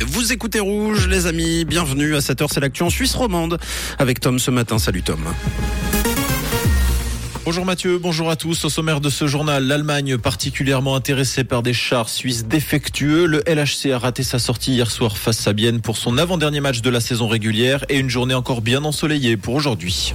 Vous écoutez Rouge, les amis. Bienvenue à cette heure, c'est l'actu en Suisse romande. Avec Tom ce matin. Salut Tom. Bonjour Mathieu, bonjour à tous. Au sommaire de ce journal, l'Allemagne particulièrement intéressée par des chars suisses défectueux. Le LHC a raté sa sortie hier soir face à Bienne pour son avant-dernier match de la saison régulière et une journée encore bien ensoleillée pour aujourd'hui.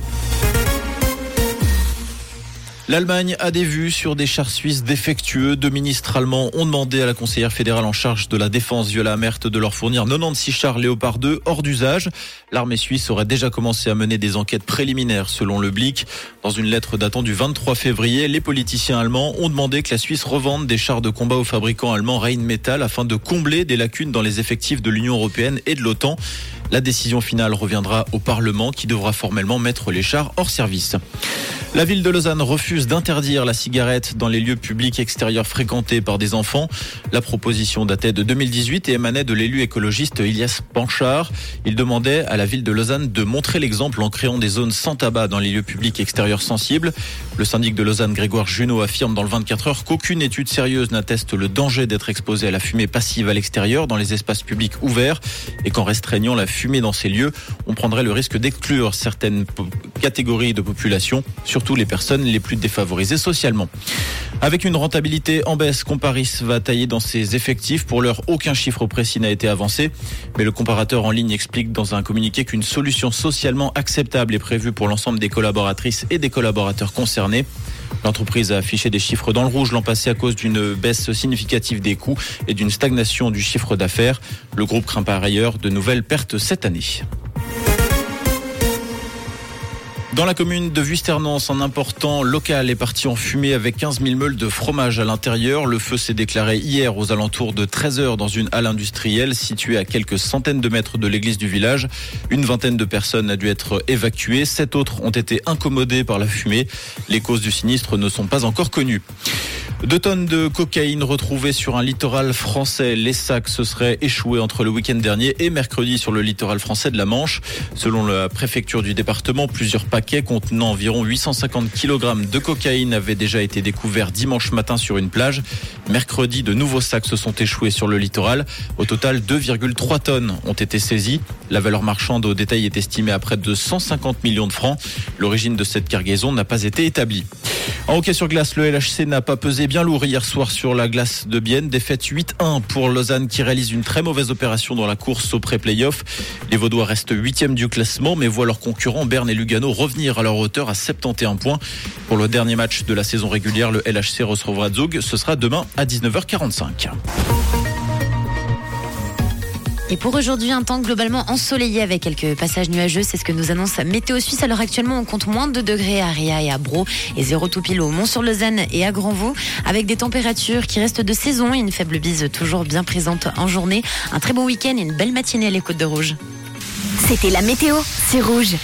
L'Allemagne a des vues sur des chars suisses défectueux. Deux ministres allemands ont demandé à la conseillère fédérale en charge de la défense, Viola Amert, de leur fournir 96 chars Léopard 2 hors d'usage. L'armée suisse aurait déjà commencé à mener des enquêtes préliminaires selon le Blick. Dans une lettre datant du 23 février, les politiciens allemands ont demandé que la Suisse revende des chars de combat aux fabricants allemands Rheinmetall afin de combler des lacunes dans les effectifs de l'Union européenne et de l'OTAN. La décision finale reviendra au Parlement qui devra formellement mettre les chars hors service. La ville de Lausanne refuse d'interdire la cigarette dans les lieux publics extérieurs fréquentés par des enfants. La proposition datait de 2018 et émanait de l'élu écologiste Ilias Panchard. Il demandait à la ville de Lausanne de montrer l'exemple en créant des zones sans tabac dans les lieux publics extérieurs sensibles. Le syndic de Lausanne, Grégoire Junot, affirme dans le 24 heures qu'aucune étude sérieuse n'atteste le danger d'être exposé à la fumée passive à l'extérieur dans les espaces publics ouverts et qu'en restreignant la fumée dans ces lieux, on prendrait le risque d'exclure certaines catégories de population, surtout les personnes les plus défavorisées socialement. Avec une rentabilité en baisse, Comparis va tailler dans ses effectifs. Pour l'heure, aucun chiffre précis n'a été avancé, mais le comparateur en ligne explique dans un communiqué qu'une solution socialement acceptable est prévue pour l'ensemble des collaboratrices et des collaborateurs concernés. L'entreprise a affiché des chiffres dans le rouge l'an passé à cause d'une baisse significative des coûts et d'une stagnation du chiffre d'affaires. Le groupe craint par ailleurs de nouvelles pertes cette année. Dans la commune de Vusternance, un important local est parti en fumée avec 15 000 meules de fromage à l'intérieur. Le feu s'est déclaré hier aux alentours de 13 heures dans une halle industrielle située à quelques centaines de mètres de l'église du village. Une vingtaine de personnes a dû être évacuées. Sept autres ont été incommodées par la fumée. Les causes du sinistre ne sont pas encore connues. Deux tonnes de cocaïne retrouvées sur un littoral français. Les sacs se seraient échoués entre le week-end dernier et mercredi sur le littoral français de la Manche. Selon la préfecture du département, plusieurs paquets contenant environ 850 kg de cocaïne avaient déjà été découverts dimanche matin sur une plage. Mercredi, de nouveaux sacs se sont échoués sur le littoral. Au total, 2,3 tonnes ont été saisies. La valeur marchande au détail est estimée à près de 150 millions de francs. L'origine de cette cargaison n'a pas été établie. En hockey sur glace, le LHC n'a pas pesé bien lourd hier soir sur la glace de Bienne. Défaite 8-1 pour Lausanne qui réalise une très mauvaise opération dans la course au pré-playoff. Les Vaudois restent 8 du classement mais voient leurs concurrents Berne et Lugano revenir à leur hauteur à 71 points. Pour le dernier match de la saison régulière, le LHC recevra Zug. Ce sera demain à 19h45. Et pour aujourd'hui, un temps globalement ensoleillé avec quelques passages nuageux. C'est ce que nous annonce Météo Suisse. Alors actuellement, on compte moins de 2 degrés à Ria et à Bro et 0 tout pile au Mont-sur-Lausanne et à Grandvaux avec des températures qui restent de saison et une faible bise toujours bien présente en journée. Un très bon week-end et une belle matinée à l'écoute de Rouge. C'était la météo, c'est Rouge.